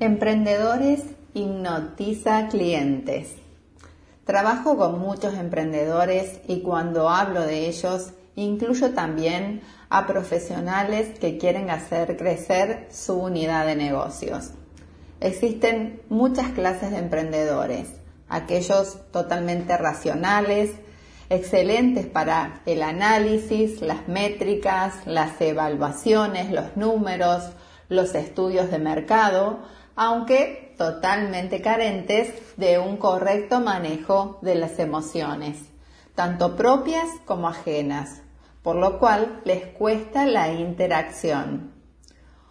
Emprendedores hipnotiza clientes. Trabajo con muchos emprendedores y cuando hablo de ellos incluyo también a profesionales que quieren hacer crecer su unidad de negocios. Existen muchas clases de emprendedores, aquellos totalmente racionales, excelentes para el análisis, las métricas, las evaluaciones, los números, los estudios de mercado, aunque totalmente carentes de un correcto manejo de las emociones, tanto propias como ajenas, por lo cual les cuesta la interacción.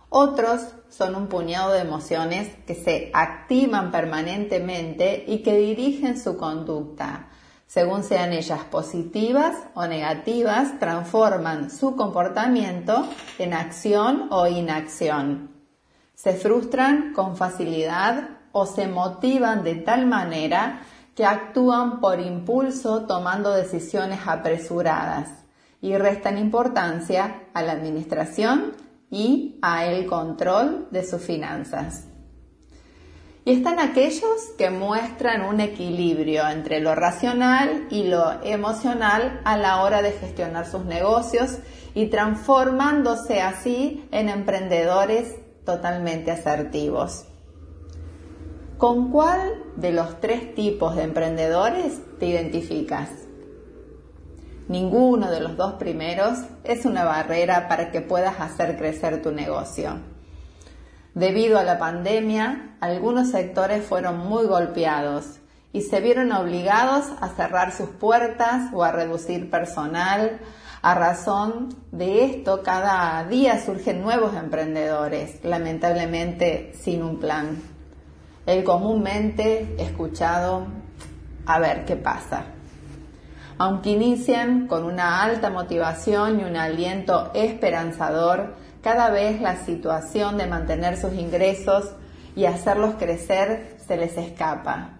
Otros son un puñado de emociones que se activan permanentemente y que dirigen su conducta. Según sean ellas positivas o negativas, transforman su comportamiento en acción o inacción se frustran con facilidad o se motivan de tal manera que actúan por impulso tomando decisiones apresuradas y restan importancia a la administración y a el control de sus finanzas. Y están aquellos que muestran un equilibrio entre lo racional y lo emocional a la hora de gestionar sus negocios y transformándose así en emprendedores totalmente asertivos. ¿Con cuál de los tres tipos de emprendedores te identificas? Ninguno de los dos primeros es una barrera para que puedas hacer crecer tu negocio. Debido a la pandemia, algunos sectores fueron muy golpeados y se vieron obligados a cerrar sus puertas o a reducir personal, a razón de esto, cada día surgen nuevos emprendedores, lamentablemente sin un plan. El comúnmente escuchado, a ver qué pasa. Aunque inician con una alta motivación y un aliento esperanzador, cada vez la situación de mantener sus ingresos y hacerlos crecer se les escapa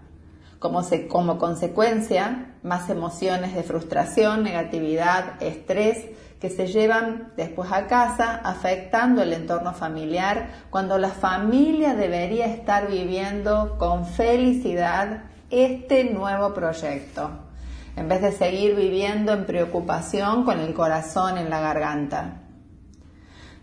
como, consecuencia más emociones de frustración, negatividad, estrés que se llevan después a casa afectando el entorno familiar cuando la familia debería estar viviendo con felicidad este nuevo proyecto, en vez de seguir viviendo en preocupación con el corazón en la garganta.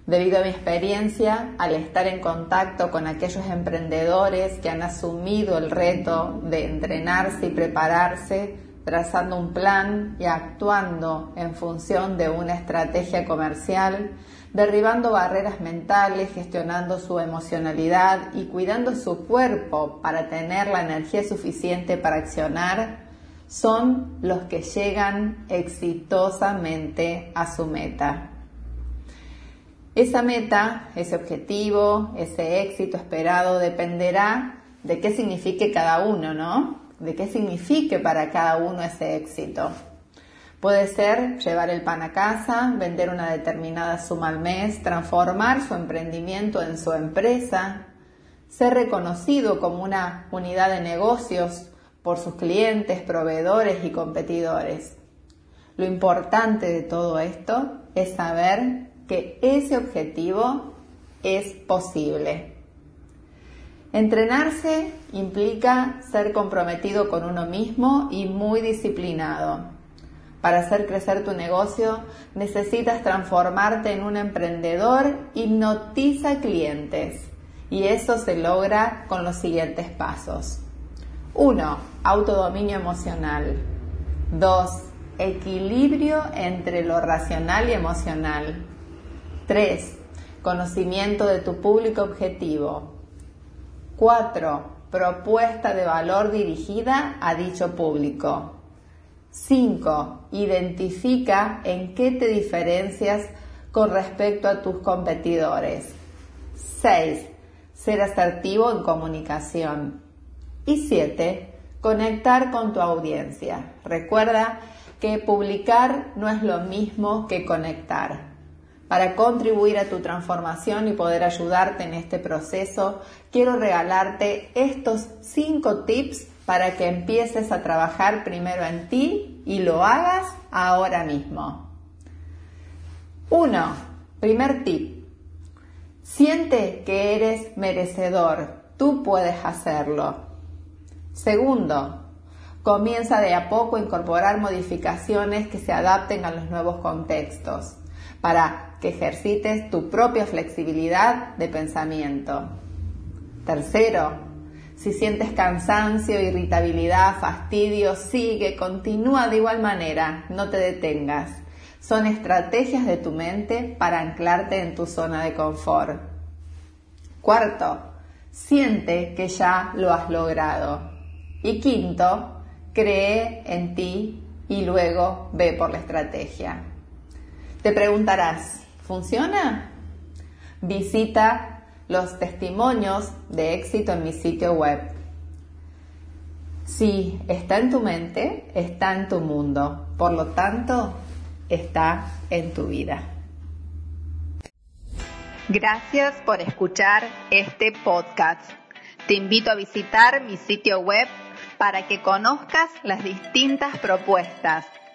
Debido a mi experiencia, al estar en contacto con aquellos emprendedores que han asumido el reto de entrenarse y prepararse, trazando un plan y actuando en función de una estrategia comercial, derribando barreras mentales, gestionando su emocionalidad y cuidando su cuerpo para tener la energía suficiente para accionar, son los que llegan exitosamente a su meta. Esa meta, ese objetivo, ese éxito esperado dependerá de qué signifique cada uno, ¿no? De qué signifique para cada uno ese éxito. Puede ser llevar el pan a casa, vender una determinada suma al mes, transformar su emprendimiento en su empresa, ser reconocido como una unidad de negocios por sus clientes, proveedores y competidores. Lo importante de todo esto es saber que ese objetivo es posible. Entrenarse implica ser comprometido con uno mismo y muy disciplinado. Para hacer crecer tu negocio necesitas transformarte en un emprendedor hipnotiza clientes y eso se logra con los siguientes pasos. 1. Autodominio emocional. 2. Equilibrio entre lo racional y emocional. 3. Conocimiento de tu público objetivo. 4. Propuesta de valor dirigida a dicho público. 5. Identifica en qué te diferencias con respecto a tus competidores. 6. Ser asertivo en comunicación. Y 7. Conectar con tu audiencia. Recuerda que publicar no es lo mismo que conectar. Para contribuir a tu transformación y poder ayudarte en este proceso, quiero regalarte estos 5 tips para que empieces a trabajar primero en ti y lo hagas ahora mismo. 1. Primer tip. Siente que eres merecedor. Tú puedes hacerlo. Segundo, comienza de a poco a incorporar modificaciones que se adapten a los nuevos contextos para que ejercites tu propia flexibilidad de pensamiento. Tercero, si sientes cansancio, irritabilidad, fastidio, sigue, continúa de igual manera, no te detengas. Son estrategias de tu mente para anclarte en tu zona de confort. Cuarto, siente que ya lo has logrado. Y quinto, cree en ti y luego ve por la estrategia. Te preguntarás, ¿funciona? Visita los testimonios de éxito en mi sitio web. Si está en tu mente, está en tu mundo. Por lo tanto, está en tu vida. Gracias por escuchar este podcast. Te invito a visitar mi sitio web para que conozcas las distintas propuestas